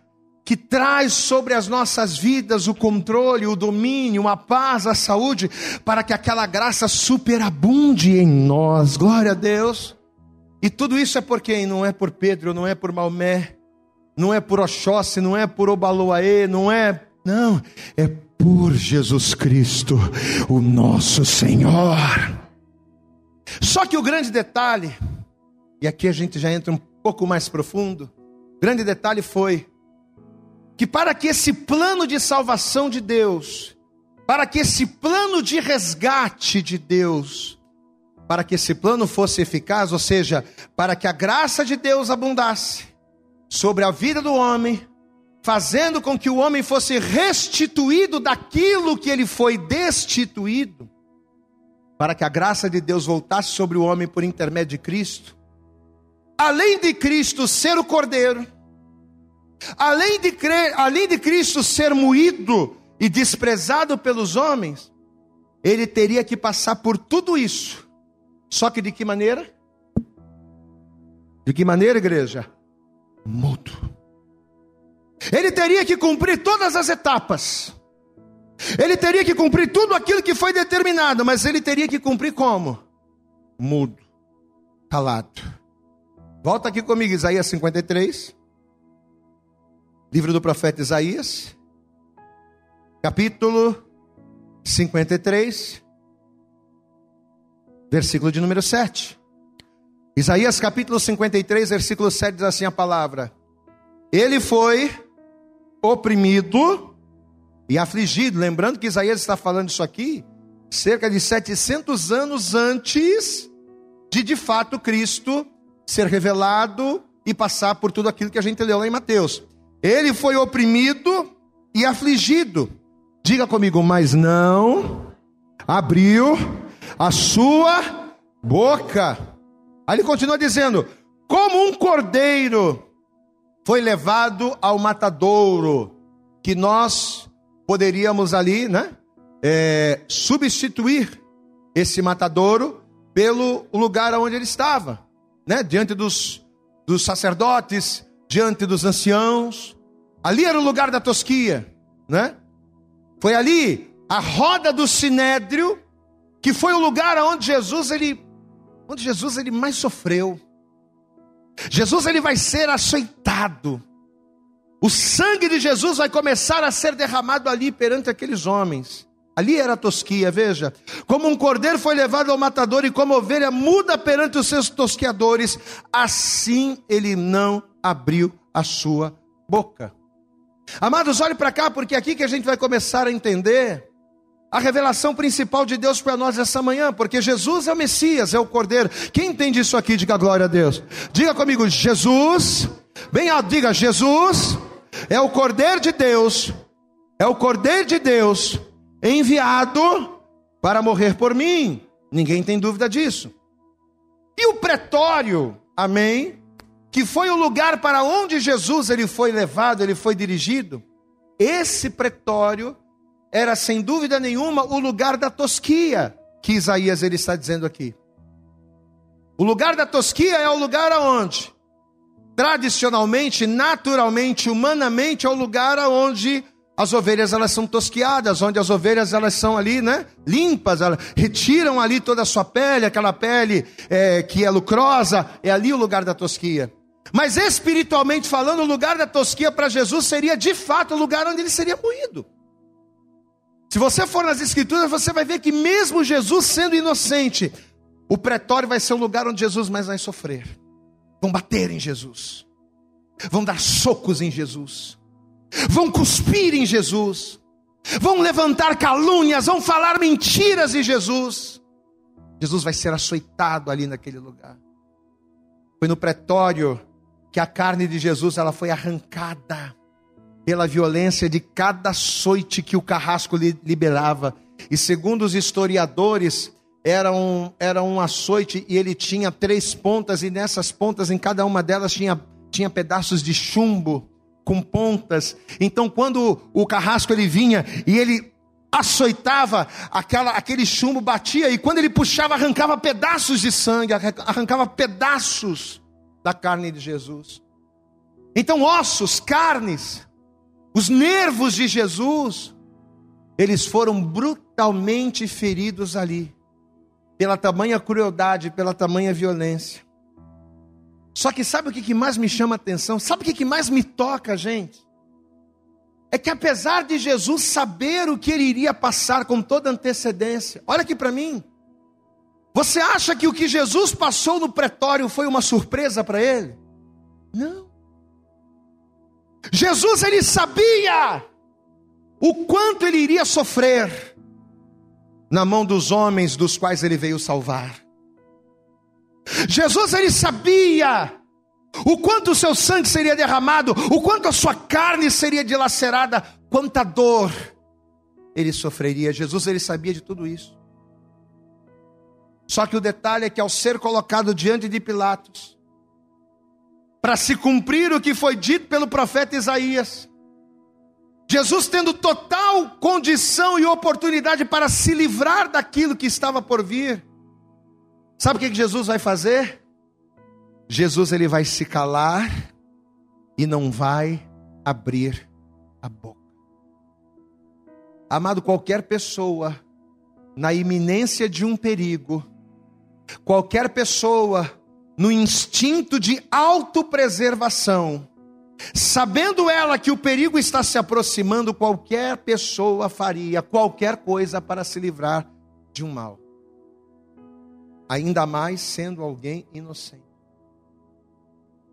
que traz sobre as nossas vidas o controle, o domínio, a paz, a saúde, para que aquela graça superabunde em nós. Glória a Deus. E tudo isso é por quem? Não é por Pedro, não é por Maomé, não é por Oxóssi, não é por Obaloaê, não é. Não, é por Jesus Cristo, o nosso Senhor. Só que o grande detalhe, e aqui a gente já entra um pouco mais profundo, o grande detalhe foi que para que esse plano de salvação de Deus, para que esse plano de resgate de Deus, para que esse plano fosse eficaz, ou seja, para que a graça de Deus abundasse, sobre a vida do homem, fazendo com que o homem fosse restituído daquilo que ele foi destituído, para que a graça de Deus voltasse sobre o homem por intermédio de Cristo. Além de Cristo ser o Cordeiro, além de, crer, além de Cristo ser moído e desprezado pelos homens, ele teria que passar por tudo isso. Só que de que maneira? De que maneira, igreja? Mudo. Ele teria que cumprir todas as etapas. Ele teria que cumprir tudo aquilo que foi determinado, mas ele teria que cumprir como? Mudo, calado. Volta aqui comigo, Isaías 53. Livro do profeta Isaías, capítulo 53, versículo de número 7. Isaías capítulo 53, versículo 7 diz assim a palavra: Ele foi oprimido e afligido. Lembrando que Isaías está falando isso aqui cerca de 700 anos antes de de fato Cristo ser revelado e passar por tudo aquilo que a gente leu lá em Mateus. Ele foi oprimido e afligido. Diga comigo, mas não abriu a sua boca. Aí ele continua dizendo: como um cordeiro foi levado ao matadouro, que nós poderíamos ali, né, é, substituir esse matadouro pelo lugar onde ele estava, né, diante dos, dos sacerdotes, diante dos anciãos. Ali era o lugar da tosquia, né? Foi ali a roda do sinédrio que foi o lugar onde Jesus ele onde Jesus ele mais sofreu. Jesus ele vai ser açoitado. O sangue de Jesus vai começar a ser derramado ali perante aqueles homens. Ali era a tosquia, veja. Como um cordeiro foi levado ao matador e como ovelha muda perante os seus tosqueadores, assim ele não abriu a sua boca. Amados, olhe para cá, porque é aqui que a gente vai começar a entender a revelação principal de Deus para nós essa manhã, porque Jesus é o Messias, é o Cordeiro. Quem entende isso aqui, diga glória a Deus. Diga comigo, Jesus, bem alto, diga, Jesus é o Cordeiro de Deus, é o Cordeiro de Deus enviado para morrer por mim. Ninguém tem dúvida disso. E o pretório, amém, que foi o lugar para onde Jesus ele foi levado, ele foi dirigido. Esse pretório era sem dúvida nenhuma o lugar da tosquia que Isaías ele está dizendo aqui. O lugar da tosquia é o lugar aonde tradicionalmente, naturalmente, humanamente é o lugar aonde as ovelhas elas são tosquiadas, onde as ovelhas elas são ali, né, limpas, elas retiram ali toda a sua pele, aquela pele é, que é lucrosa, é ali o lugar da tosquia. Mas espiritualmente falando, o lugar da tosquia para Jesus seria de fato o lugar onde ele seria moído. Se você for nas Escrituras, você vai ver que, mesmo Jesus sendo inocente, o pretório vai ser o lugar onde Jesus mais vai sofrer. Vão bater em Jesus, vão dar socos em Jesus, vão cuspir em Jesus, vão levantar calúnias, vão falar mentiras em Jesus. Jesus vai ser açoitado ali naquele lugar. Foi no pretório que a carne de Jesus ela foi arrancada pela violência de cada açoite que o carrasco liberava. E segundo os historiadores, era um, era um açoite e ele tinha três pontas, e nessas pontas, em cada uma delas, tinha, tinha pedaços de chumbo com pontas. Então, quando o carrasco ele vinha e ele açoitava, aquela, aquele chumbo batia, e quando ele puxava, arrancava pedaços de sangue, arrancava pedaços da carne de Jesus. Então, ossos, carnes, os nervos de Jesus, eles foram brutalmente feridos ali, pela tamanha crueldade, pela tamanha violência. Só que sabe o que mais me chama a atenção? Sabe o que mais me toca, gente? É que apesar de Jesus saber o que ele iria passar com toda antecedência, olha aqui para mim. Você acha que o que Jesus passou no pretório foi uma surpresa para ele? Não. Jesus ele sabia o quanto ele iria sofrer na mão dos homens dos quais ele veio salvar. Jesus ele sabia o quanto o seu sangue seria derramado, o quanto a sua carne seria dilacerada, quanta dor ele sofreria. Jesus ele sabia de tudo isso. Só que o detalhe é que ao ser colocado diante de Pilatos, para se cumprir o que foi dito pelo profeta Isaías. Jesus tendo total condição e oportunidade para se livrar daquilo que estava por vir. Sabe o que Jesus vai fazer? Jesus ele vai se calar e não vai abrir a boca. Amado, qualquer pessoa na iminência de um perigo, qualquer pessoa no instinto de autopreservação, sabendo ela que o perigo está se aproximando, qualquer pessoa faria qualquer coisa para se livrar de um mal, ainda mais sendo alguém inocente.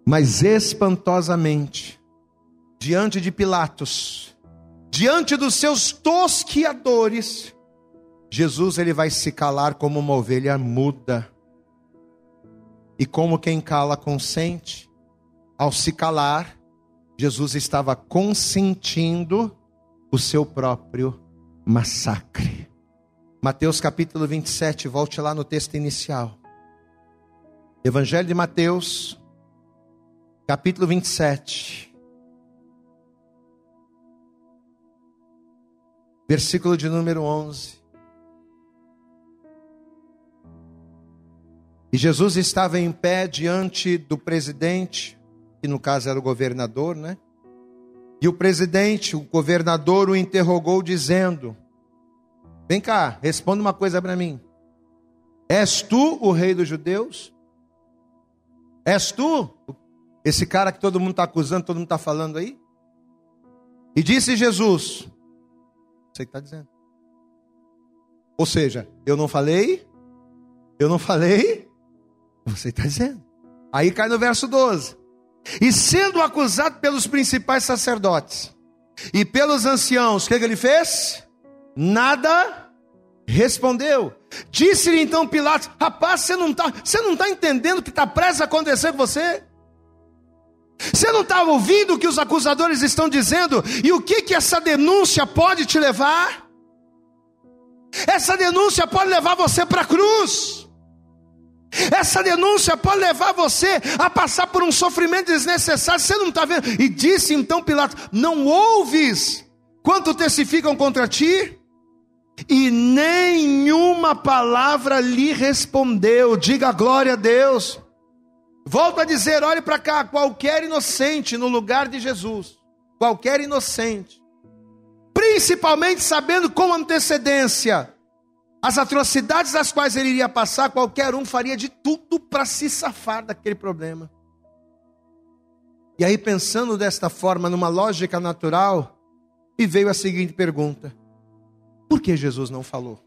Mas espantosamente, diante de Pilatos, diante dos seus tosquiadores, Jesus ele vai se calar como uma ovelha muda e como quem cala consente, ao se calar, Jesus estava consentindo o seu próprio massacre. Mateus capítulo 27, volte lá no texto inicial. Evangelho de Mateus, capítulo 27, versículo de número 11. E Jesus estava em pé diante do presidente, que no caso era o governador, né? E o presidente, o governador, o interrogou, dizendo: Vem cá, responda uma coisa para mim. És tu o rei dos judeus? És tu esse cara que todo mundo está acusando, todo mundo está falando aí? E disse Jesus: Você está dizendo. Ou seja, eu não falei, eu não falei, você está dizendo. Aí cai no verso 12. E sendo acusado pelos principais sacerdotes e pelos anciãos, o que, que ele fez? Nada respondeu. Disse-lhe então Pilatos: Rapaz, você não está tá entendendo o que está prestes a acontecer com você? Você não está ouvindo o que os acusadores estão dizendo? E o que, que essa denúncia pode te levar? Essa denúncia pode levar você para a cruz. Essa denúncia pode levar você a passar por um sofrimento desnecessário. Você não está vendo? E disse então Pilatos: Não ouves quanto testificam contra ti? E nenhuma palavra lhe respondeu. Diga glória a Deus. Volto a dizer: olhe para cá, qualquer inocente no lugar de Jesus, qualquer inocente, principalmente sabendo com antecedência as atrocidades das quais ele iria passar, qualquer um faria de tudo para se safar daquele problema. E aí, pensando desta forma, numa lógica natural, me veio a seguinte pergunta: por que Jesus não falou?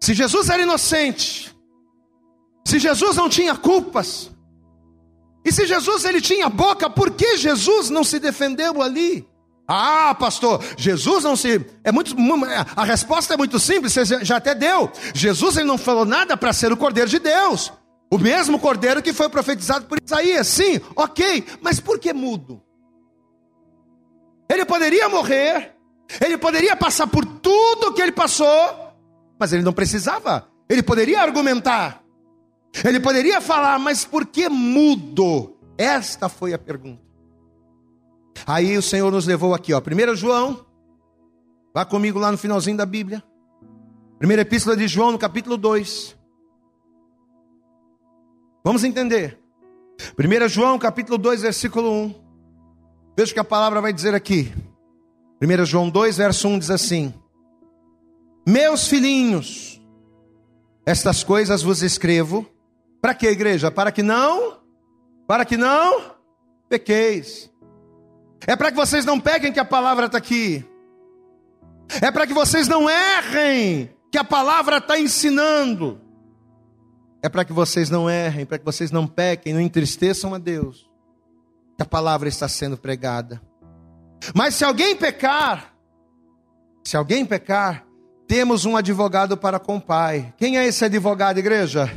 Se Jesus era inocente, se Jesus não tinha culpas, e se Jesus ele tinha boca, por que Jesus não se defendeu ali? Ah, pastor, Jesus não se. É muito, a resposta é muito simples, você já até deu. Jesus ele não falou nada para ser o Cordeiro de Deus. O mesmo Cordeiro que foi profetizado por Isaías. Sim, ok, mas por que mudo? Ele poderia morrer, ele poderia passar por tudo que ele passou, mas ele não precisava. Ele poderia argumentar, ele poderia falar, mas por que mudo? Esta foi a pergunta. Aí o Senhor nos levou aqui, ó. 1 João, vá comigo lá no finalzinho da Bíblia. Primeira epístola de João, no capítulo 2. Vamos entender. 1 João, capítulo 2, versículo 1. Veja o que a palavra vai dizer aqui. 1 João 2, verso 1 diz assim: Meus filhinhos, estas coisas vos escrevo. Para que, igreja? Para que não? Para que não pequeis. É para que vocês não peguem que a palavra está aqui. É para que vocês não errem que a palavra está ensinando. É para que vocês não errem, para que vocês não pequem, não entristeçam a Deus. Que a palavra está sendo pregada. Mas se alguém pecar, se alguém pecar, temos um advogado para com o Pai. Quem é esse advogado, igreja?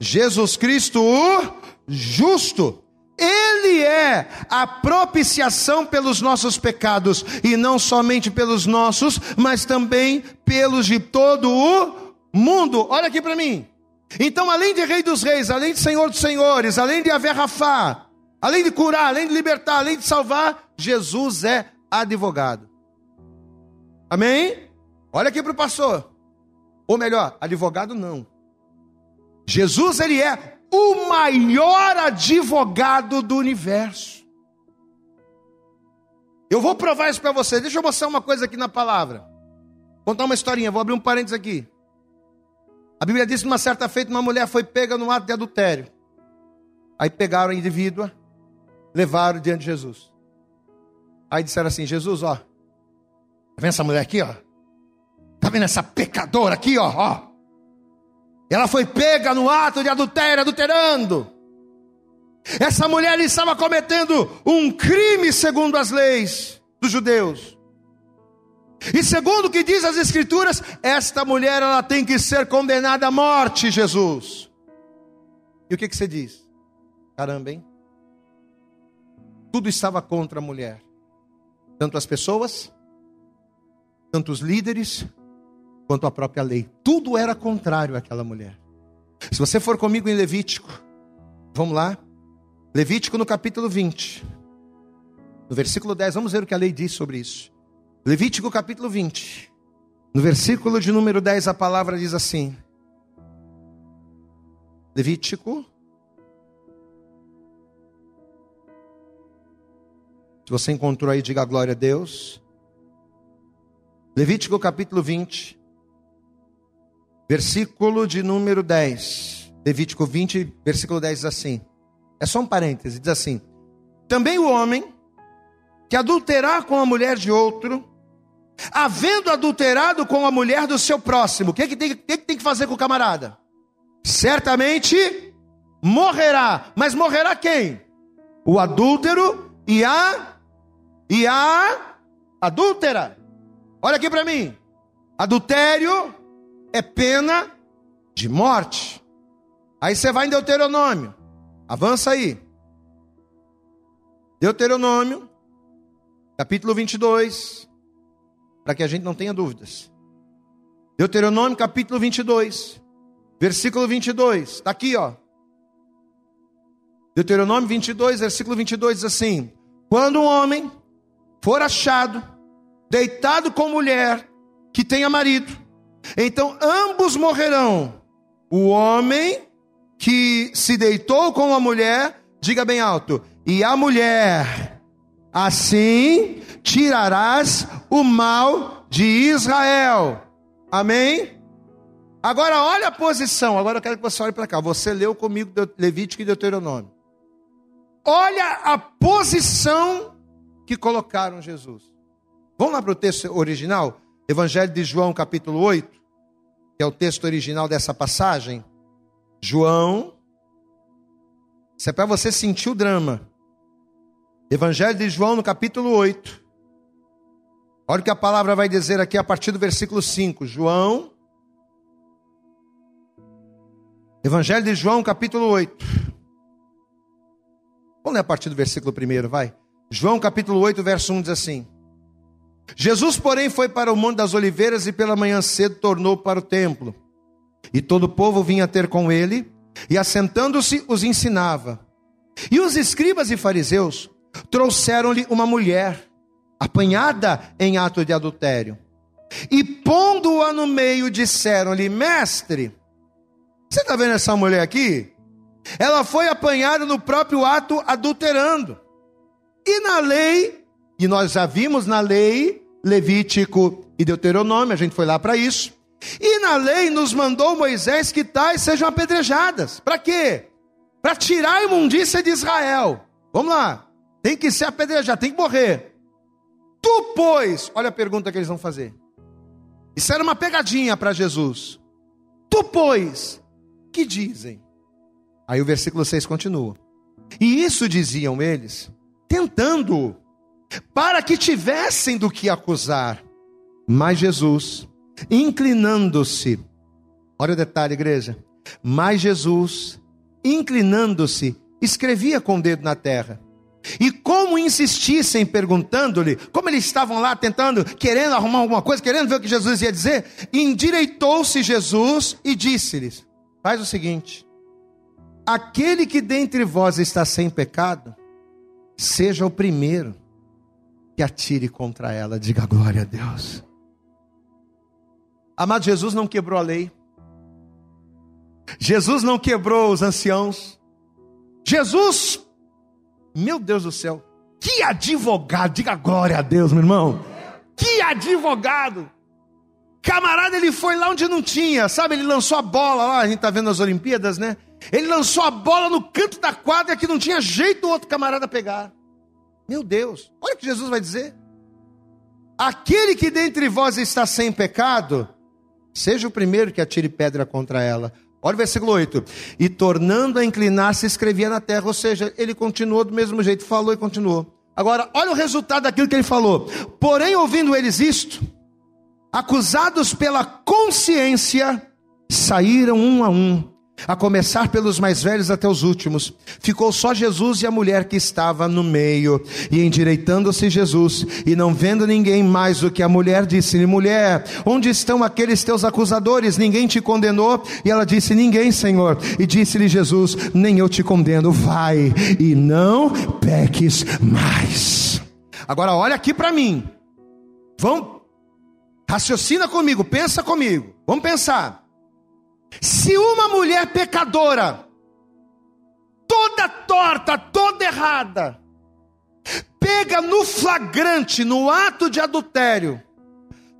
Jesus Cristo, o justo. Ele é a propiciação pelos nossos pecados, e não somente pelos nossos, mas também pelos de todo o mundo. Olha aqui para mim. Então, além de Rei dos Reis, além de Senhor dos Senhores, além de haver Rafá, além de curar, além de libertar, além de salvar, Jesus é advogado. Amém? Olha aqui para o pastor. Ou melhor, advogado não. Jesus, ele é o maior advogado do universo. Eu vou provar isso para você. Deixa eu mostrar uma coisa aqui na palavra. Contar uma historinha, vou abrir um parênteses aqui. A Bíblia diz que uma certa feita uma mulher foi pega no ato de adultério. Aí pegaram a indivídua, levaram diante de Jesus. Aí disseram assim: Jesus, ó, tá vendo essa mulher aqui, ó? Tá vendo essa pecadora aqui, ó? ó ela foi pega no ato de adultério, adulterando. Essa mulher estava cometendo um crime segundo as leis dos judeus. E segundo o que diz as escrituras, esta mulher ela tem que ser condenada à morte, Jesus. E o que, que você diz? Caramba, hein? Tudo estava contra a mulher. Tanto as pessoas, tanto os líderes, quanto à própria lei. Tudo era contrário àquela mulher. Se você for comigo em Levítico, vamos lá. Levítico no capítulo 20, no versículo 10, vamos ver o que a lei diz sobre isso. Levítico capítulo 20, no versículo de número 10, a palavra diz assim: Levítico. Se você encontrou aí, diga glória a Deus. Levítico capítulo 20, versículo de número 10. Levítico 20, versículo 10 diz assim: é só um parêntese, diz assim: Também o homem que adulterar com a mulher de outro, havendo adulterado com a mulher do seu próximo, o que, é que, tem, que, que tem que fazer com o camarada? Certamente morrerá, mas morrerá quem? O adúltero e a e a adúltera. Olha aqui para mim. Adultério é pena de morte. Aí você vai em Deuteronômio. Avança aí. Deuteronômio, capítulo 22, para que a gente não tenha dúvidas. Deuteronômio, capítulo 22, versículo 22, está aqui, ó. Deuteronômio 22, versículo 22 diz assim: Quando um homem for achado deitado com mulher que tenha marido, então ambos morrerão, o homem que se deitou com a mulher, diga bem alto, e a mulher, assim tirarás o mal de Israel. Amém? Agora olha a posição, agora eu quero que você olhe para cá. Você leu comigo Levítico e Deuteronômio. Olha a posição que colocaram Jesus. Vamos lá para o texto original? Evangelho de João, capítulo 8, que é o texto original dessa passagem. João, isso é para você sentir o drama. Evangelho de João, no capítulo 8. Olha o que a palavra vai dizer aqui a partir do versículo 5. João. Evangelho de João, capítulo 8. Vamos ler a partir do versículo 1, vai. João, capítulo 8, verso 1 diz assim: Jesus, porém, foi para o Monte das Oliveiras e pela manhã cedo tornou para o templo. E todo o povo vinha ter com ele, e assentando-se os ensinava. E os escribas e fariseus trouxeram-lhe uma mulher, apanhada em ato de adultério. E pondo-a no meio, disseram-lhe: Mestre, você está vendo essa mulher aqui? Ela foi apanhada no próprio ato adulterando. E na lei, e nós já vimos na lei, Levítico e Deuteronômio, a gente foi lá para isso. E na lei nos mandou Moisés que tais sejam apedrejadas. Para quê? Para tirar a imundícia de Israel. Vamos lá. Tem que ser apedrejado, tem que morrer. Tu, pois, olha a pergunta que eles vão fazer. Isso era uma pegadinha para Jesus. Tu, pois, que dizem? Aí o versículo 6 continua. E isso diziam eles, tentando, para que tivessem do que acusar. Mas Jesus, inclinando-se. Olha o detalhe, igreja. Mas Jesus, inclinando-se, escrevia com o dedo na terra. E como insistissem perguntando-lhe, como eles estavam lá tentando, querendo arrumar alguma coisa, querendo ver o que Jesus ia dizer, endireitou-se Jesus e disse-lhes: Faz o seguinte: aquele que dentre vós está sem pecado, seja o primeiro que atire contra ela, diga glória a Deus. Amado, Jesus não quebrou a lei. Jesus não quebrou os anciãos. Jesus, meu Deus do céu, que advogado, diga glória a Deus, meu irmão. Que advogado. Camarada, ele foi lá onde não tinha, sabe? Ele lançou a bola lá, a gente tá vendo as Olimpíadas, né? Ele lançou a bola no canto da quadra que não tinha jeito o outro camarada pegar. Meu Deus, olha o que Jesus vai dizer. Aquele que dentre vós está sem pecado, Seja o primeiro que atire pedra contra ela. Olha o versículo 8. E tornando a inclinar-se, escrevia na terra. Ou seja, ele continuou do mesmo jeito, falou e continuou. Agora, olha o resultado daquilo que ele falou. Porém, ouvindo eles isto, acusados pela consciência, saíram um a um, a começar pelos mais velhos até os últimos. Ficou só Jesus e a mulher que estava no meio. E endireitando-se Jesus, e não vendo ninguém mais do que a mulher, disse-lhe: Mulher, onde estão aqueles teus acusadores? Ninguém te condenou? E ela disse: Ninguém, Senhor. E disse-lhe Jesus: Nem eu te condeno. Vai e não peques mais. Agora olha aqui para mim. Vamos, raciocina comigo, pensa comigo. Vamos pensar. Se uma mulher pecadora, toda torta, toda errada, pega no flagrante, no ato de adultério,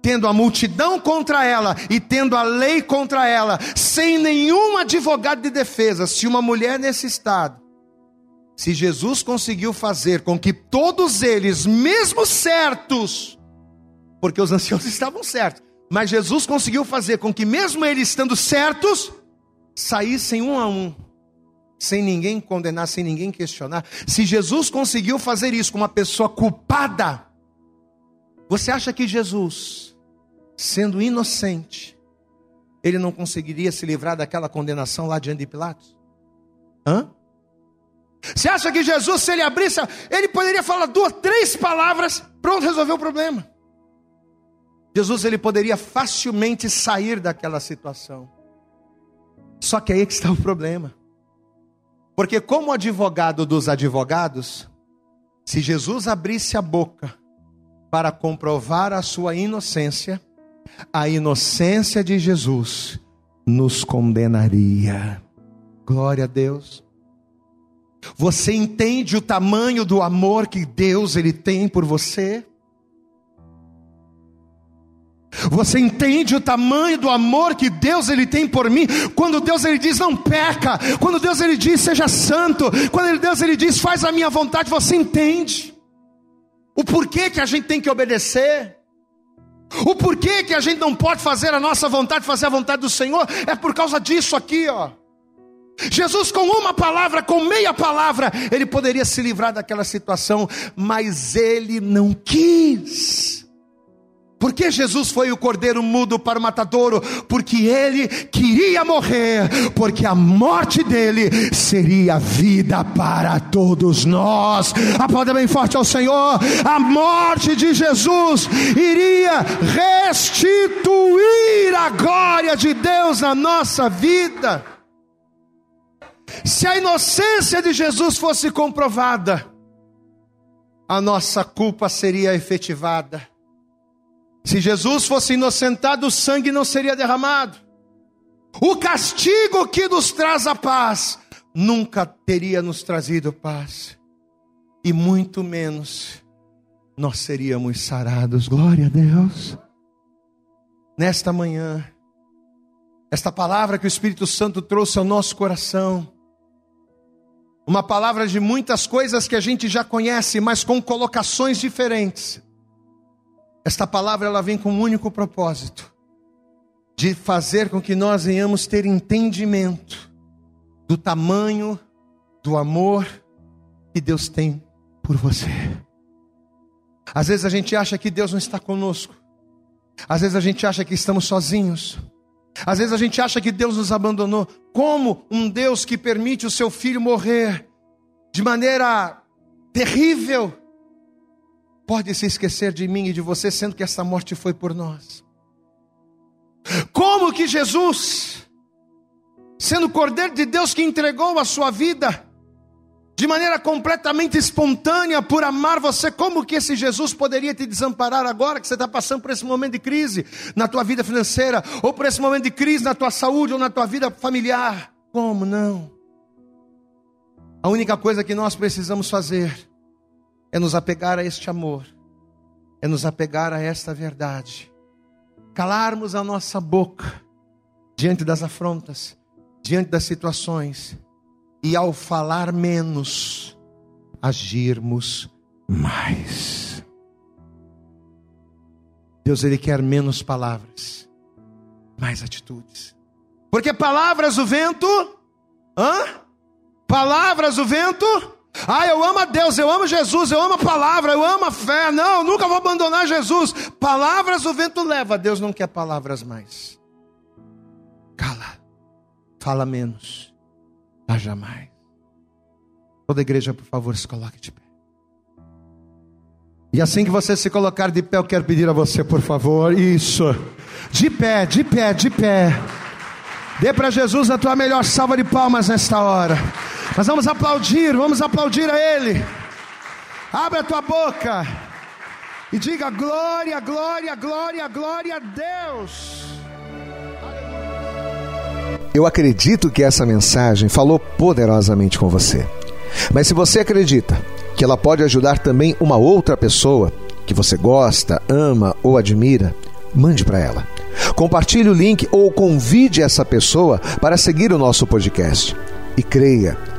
tendo a multidão contra ela e tendo a lei contra ela, sem nenhum advogado de defesa, se uma mulher nesse estado, se Jesus conseguiu fazer com que todos eles, mesmo certos, porque os anciãos estavam certos, mas Jesus conseguiu fazer com que, mesmo eles estando certos, saíssem um a um, sem ninguém condenar, sem ninguém questionar. Se Jesus conseguiu fazer isso com uma pessoa culpada, você acha que Jesus, sendo inocente, ele não conseguiria se livrar daquela condenação lá diante de Pilatos? Hã? Você acha que Jesus, se ele abrisse, ele poderia falar duas, três palavras, pronto, resolveu o problema. Jesus ele poderia facilmente sair daquela situação. Só que aí é que está o problema. Porque como advogado dos advogados, se Jesus abrisse a boca para comprovar a sua inocência, a inocência de Jesus nos condenaria. Glória a Deus. Você entende o tamanho do amor que Deus ele tem por você? Você entende o tamanho do amor que Deus ele tem por mim? Quando Deus ele diz não peca, quando Deus ele diz seja santo, quando Deus ele diz faz a minha vontade, você entende o porquê que a gente tem que obedecer? O porquê que a gente não pode fazer a nossa vontade, fazer a vontade do Senhor? É por causa disso aqui, ó. Jesus, com uma palavra, com meia palavra, ele poderia se livrar daquela situação, mas ele não quis. Por que Jesus foi o cordeiro mudo para o matadouro? Porque ele queria morrer, porque a morte dele seria vida para todos nós. Aplauda bem forte ao Senhor. A morte de Jesus iria restituir a glória de Deus na nossa vida. Se a inocência de Jesus fosse comprovada, a nossa culpa seria efetivada se Jesus fosse inocentado, o sangue não seria derramado. O castigo que nos traz a paz nunca teria nos trazido paz. E muito menos nós seríamos sarados. Glória a Deus. Nesta manhã, esta palavra que o Espírito Santo trouxe ao nosso coração, uma palavra de muitas coisas que a gente já conhece, mas com colocações diferentes. Esta palavra ela vem com um único propósito: de fazer com que nós venhamos ter entendimento do tamanho do amor que Deus tem por você. Às vezes a gente acha que Deus não está conosco. Às vezes a gente acha que estamos sozinhos. Às vezes a gente acha que Deus nos abandonou. Como um Deus que permite o seu filho morrer de maneira terrível pode se esquecer de mim e de você, sendo que essa morte foi por nós? Como que Jesus, sendo o Cordeiro de Deus que entregou a sua vida, de maneira completamente espontânea por amar você, como que esse Jesus poderia te desamparar agora que você está passando por esse momento de crise na tua vida financeira, ou por esse momento de crise na tua saúde ou na tua vida familiar? Como não? A única coisa que nós precisamos fazer é nos apegar a este amor, é nos apegar a esta verdade, calarmos a nossa boca diante das afrontas, diante das situações, e ao falar menos, agirmos mais. Deus, Ele quer menos palavras, mais atitudes. Porque palavras o vento, hã? Palavras o vento ah, eu amo a Deus, eu amo Jesus, eu amo a palavra, eu amo a fé. Não, nunca vou abandonar Jesus. Palavras o vento leva. Deus não quer palavras mais. Cala. Fala menos. Haja mais. Toda igreja, por favor, se coloque de pé. E assim que você se colocar de pé, eu quero pedir a você, por favor, isso. De pé, de pé, de pé. Dê para Jesus a tua melhor salva de palmas nesta hora. Nós vamos aplaudir, vamos aplaudir a Ele. Abre a tua boca e diga glória, glória, glória, glória a Deus. Eu acredito que essa mensagem falou poderosamente com você. Mas se você acredita que ela pode ajudar também uma outra pessoa que você gosta, ama ou admira, mande para ela. Compartilhe o link ou convide essa pessoa para seguir o nosso podcast. E creia